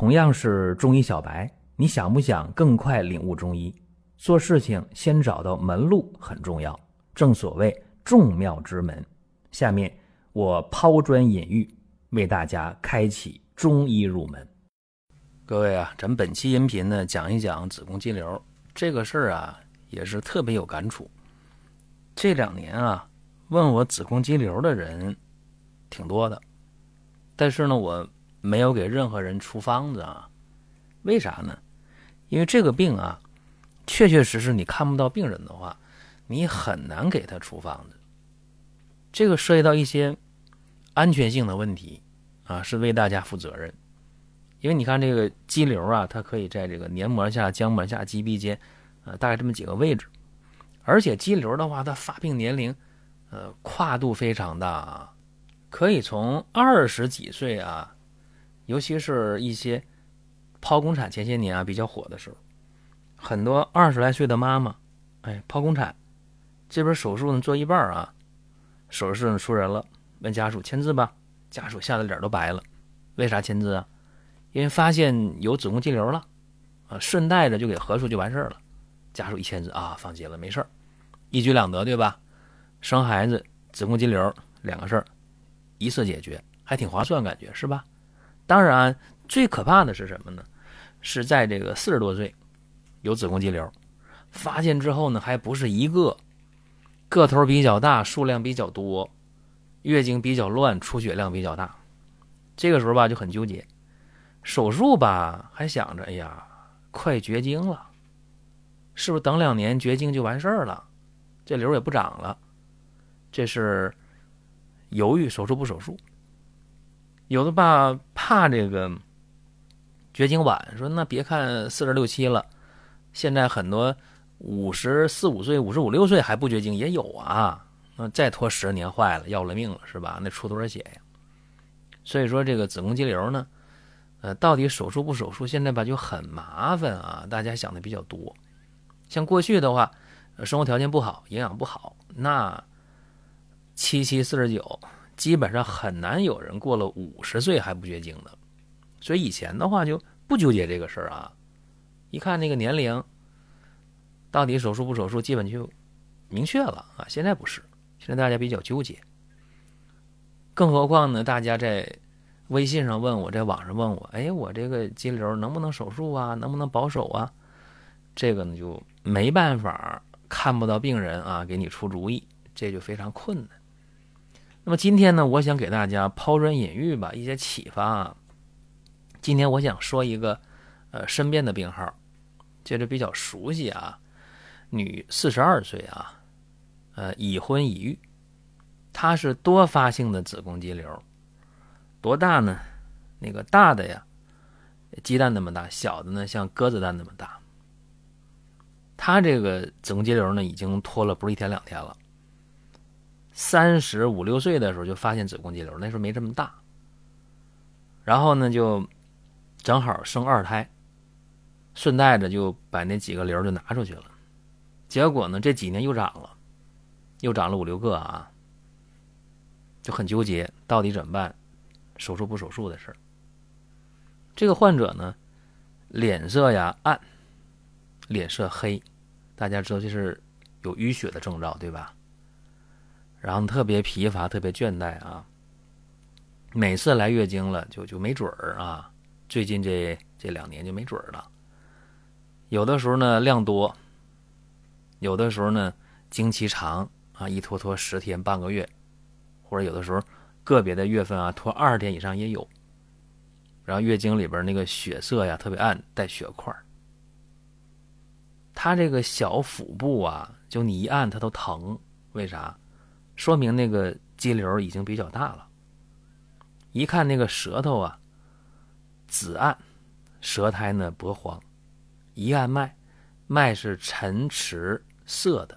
同样是中医小白，你想不想更快领悟中医？做事情先找到门路很重要，正所谓众妙之门。下面我抛砖引玉，为大家开启中医入门。各位啊，咱本期音频呢，讲一讲子宫肌瘤这个事儿啊，也是特别有感触。这两年啊，问我子宫肌瘤的人挺多的，但是呢，我。没有给任何人出方子啊？为啥呢？因为这个病啊，确确实实你看不到病人的话，你很难给他出方子。这个涉及到一些安全性的问题啊，是为大家负责任。因为你看这个肌瘤啊，它可以在这个黏膜下、浆膜下、肌壁间，呃，大概这么几个位置。而且肌瘤的话，它发病年龄呃跨度非常大，啊，可以从二十几岁啊。尤其是一些剖宫产前些年啊比较火的时候，很多二十来岁的妈妈，哎，剖宫产，这边手术呢做一半啊，手术室呢出人了，问家属签字吧，家属吓得脸都白了，为啥签字啊？因为发现有子宫肌瘤了，啊，顺带着就给核除就完事儿了，家属一签字啊，放心了，没事儿，一举两得，对吧？生孩子、子宫肌瘤两个事儿，一次解决，还挺划算，感觉是吧？当然，最可怕的是什么呢？是在这个四十多岁有子宫肌瘤，发现之后呢，还不是一个，个头比较大，数量比较多，月经比较乱，出血量比较大。这个时候吧，就很纠结，手术吧，还想着，哎呀，快绝经了，是不是等两年绝经就完事儿了？这瘤也不长了，这是犹豫手术不手术。有的吧怕这个绝经晚，说那别看四十六七了，现在很多五十四五岁、五十五六岁还不绝经也有啊。那再拖十年坏了，要了命了是吧？那出多少血呀？所以说这个子宫肌瘤呢，呃，到底手术不手术？现在吧就很麻烦啊。大家想的比较多。像过去的话，生活条件不好，营养不好，那七七四十九。基本上很难有人过了五十岁还不绝经的，所以以前的话就不纠结这个事儿啊。一看那个年龄，到底手术不手术，基本就明确了啊。现在不是，现在大家比较纠结。更何况呢，大家在微信上问我，在网上问我，哎，我这个肌瘤能不能手术啊？能不能保守啊？这个呢就没办法，看不到病人啊，给你出主意，这就非常困难。那么今天呢，我想给大家抛砖引玉吧，一些启发。啊。今天我想说一个，呃，身边的病号，这是比较熟悉啊，女，四十二岁啊，呃，已婚已育，她是多发性的子宫肌瘤，多大呢？那个大的呀，鸡蛋那么大，小的呢像鸽子蛋那么大。她这个子宫肌瘤呢，已经拖了不是一天两天了。三十五六岁的时候就发现子宫肌瘤，那时候没这么大。然后呢，就正好生二胎，顺带着就把那几个瘤就拿出去了。结果呢，这几年又长了，又长了五六个啊，就很纠结，到底怎么办？手术不手术的事。这个患者呢，脸色呀暗，脸色黑，大家知道这是有淤血的征兆，对吧？然后特别疲乏，特别倦怠啊。每次来月经了，就就没准儿啊。最近这这两年就没准儿了。有的时候呢量多，有的时候呢经期长啊，一拖拖十天半个月，或者有的时候个别的月份啊拖二十天以上也有。然后月经里边那个血色呀特别暗，带血块儿。他这个小腹部啊，就你一按它都疼，为啥？说明那个肌瘤已经比较大了。一看那个舌头啊，紫暗，舌苔呢薄黄，一按脉，脉是沉池涩的。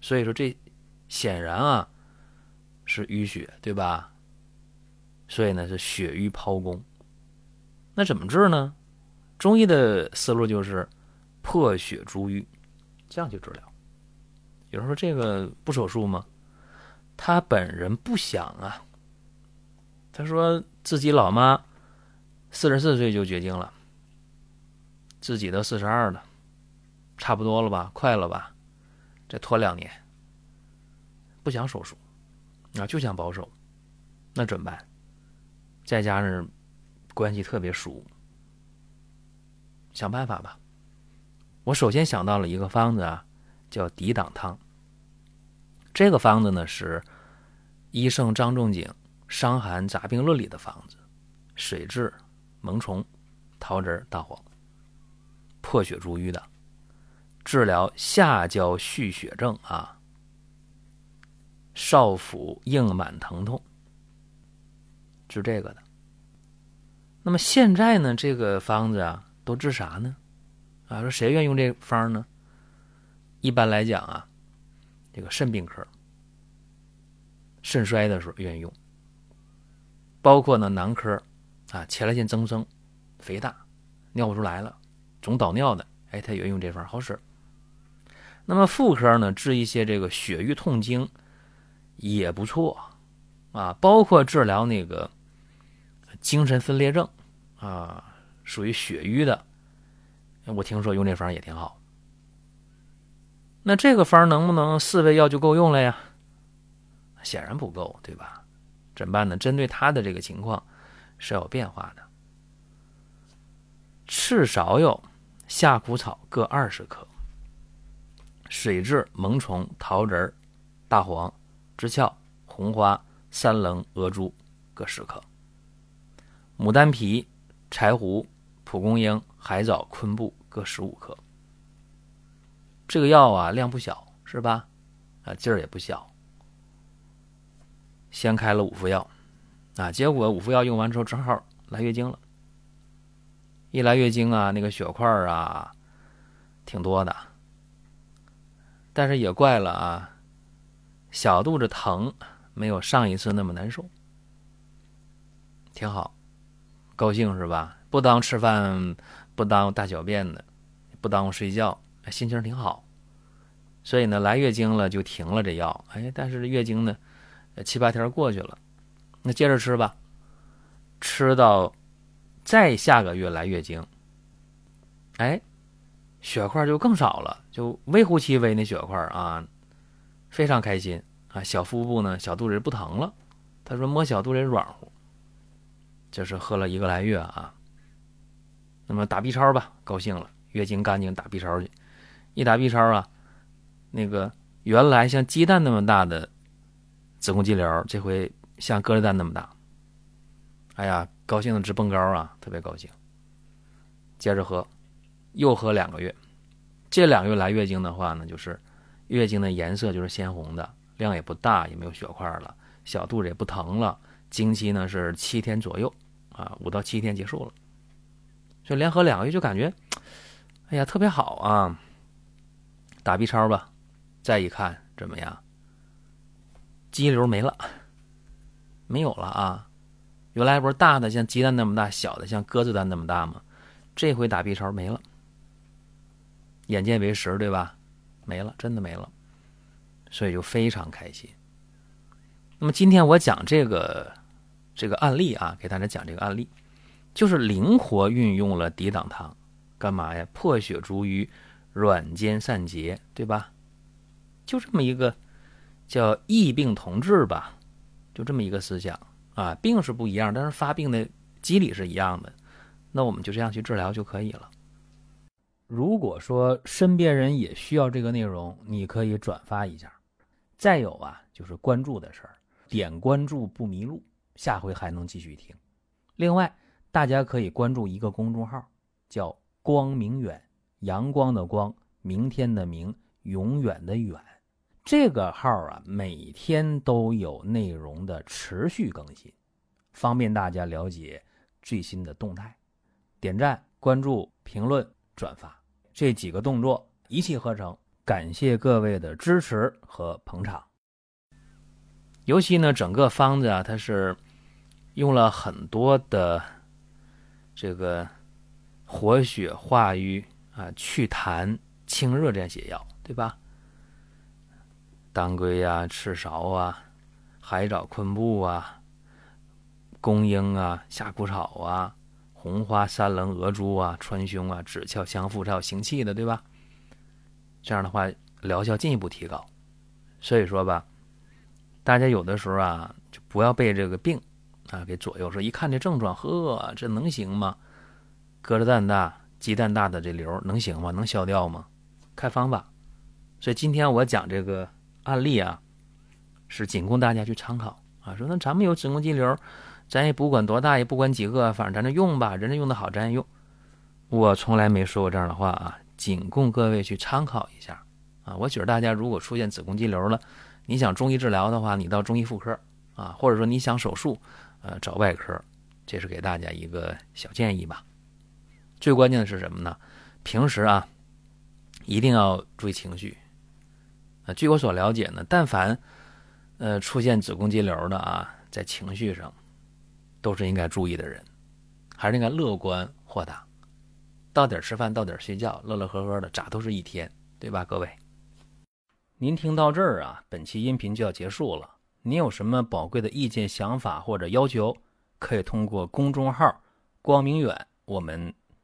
所以说这显然啊是淤血，对吧？所以呢是血瘀剖宫。那怎么治呢？中医的思路就是破血逐瘀，这样去治疗。有人说这个不手术吗？他本人不想啊。他说自己老妈四十四岁就绝经了，自己都四十二了，差不多了吧？快了吧？再拖两年，不想手术啊，就想保守，那怎么办？再加上关系特别熟，想办法吧。我首先想到了一个方子啊，叫抵挡汤。这个方子呢是医圣张仲景《伤寒杂病论》里的方子，水蛭、萌虫、桃仁、大黄，破血逐瘀的。治疗下焦蓄血症啊，少腹硬满疼痛，治这个的。那么现在呢，这个方子啊，都治啥呢？啊，说谁愿意用这方呢？一般来讲啊，这个肾病科、肾衰的时候愿意用，包括呢男科啊，前列腺增生、肥大、尿不出来了、总导尿的，哎，他也用这方好使。那么妇科呢，治一些这个血瘀痛经也不错啊，包括治疗那个精神分裂症啊，属于血瘀的，我听说用这方也挺好。那这个方能不能四味药就够用了呀？显然不够，对吧？怎么办呢？针对他的这个情况是有变化的。赤芍药、夏枯草各二十克。水蛭、萌虫、桃仁、大黄、知壳、红花、三棱、鹅珠各十克；牡丹皮、柴胡、蒲公英、海藻、昆布各十五克。这个药啊，量不小，是吧？啊，劲儿也不小。先开了五副药，啊，结果五副药用完之后，正好来月经了。一来月经啊，那个血块啊，挺多的。但是也怪了啊，小肚子疼，没有上一次那么难受，挺好，高兴是吧？不耽误吃饭，不耽误大小便的，不耽误睡觉，心情挺好。所以呢，来月经了就停了这药，哎，但是月经呢，七八天过去了，那接着吃吧，吃到再下个月来月经，哎。血块就更少了，就微乎其微那血块啊，非常开心啊！小腹部呢，小肚子不疼了。他说摸小肚子软乎，就是喝了一个来月啊。那么打 B 超吧，高兴了，月经干净，打 B 超去。一打 B 超啊，那个原来像鸡蛋那么大的子宫肌瘤，这回像鸽子蛋那么大。哎呀，高兴的直蹦高啊，特别高兴。接着喝。又喝两个月，这两个月来月经的话呢，就是月经的颜色就是鲜红的，量也不大，也没有血块了，小肚子也不疼了，经期呢是七天左右，啊，五到七天结束了，就连喝两个月就感觉，哎呀，特别好啊！打 B 超吧，再一看怎么样？肌瘤没了，没有了啊！原来不是大的像鸡蛋那么大，小的像鸽子蛋那么大吗？这回打 B 超没了。眼见为实，对吧？没了，真的没了，所以就非常开心。那么今天我讲这个这个案例啊，给大家讲这个案例，就是灵活运用了抵挡汤，干嘛呀？破血逐瘀，软坚散结，对吧？就这么一个叫异病同治吧，就这么一个思想啊。病是不一样，但是发病的机理是一样的，那我们就这样去治疗就可以了。如果说身边人也需要这个内容，你可以转发一下。再有啊，就是关注的事儿，点关注不迷路，下回还能继续听。另外，大家可以关注一个公众号，叫“光明远”，阳光的光，明天的明，永远的远。这个号啊，每天都有内容的持续更新，方便大家了解最新的动态。点赞、关注、评论、转发。这几个动作一气呵成，感谢各位的支持和捧场。尤其呢，整个方子啊，它是用了很多的这个活血化瘀啊、祛痰清热这样解药，对吧？当归啊、赤芍啊、海藻、昆布啊、公英啊、夏枯草啊、红花三棱额珠啊，川芎啊，枳壳香附，才有行气的，对吧？这样的话，疗效进一步提高。所以说吧，大家有的时候啊，就不要被这个病啊给左右。说一看这症状，呵，这能行吗？鸽子蛋大、鸡蛋大的这瘤能行吗？能消掉吗？看方法。所以今天我讲这个案例啊，是仅供大家去参考啊。说那咱们有子宫肌瘤。咱也不管多大，也不管几个，反正咱这用吧，人家用的好，咱也用。我从来没说过这样的话啊，仅供各位去参考一下啊。我觉得大家如果出现子宫肌瘤了，你想中医治疗的话，你到中医妇科啊，或者说你想手术，呃，找外科，这是给大家一个小建议吧。最关键的是什么呢？平时啊，一定要注意情绪。啊，据我所了解呢，但凡呃出现子宫肌瘤的啊，在情绪上。都是应该注意的人，还是应该乐观豁达，到点吃饭，到点睡觉，乐乐呵呵的，咋都是一天，对吧？各位，您听到这儿啊，本期音频就要结束了。您有什么宝贵的意见、想法或者要求，可以通过公众号“光明远”，我们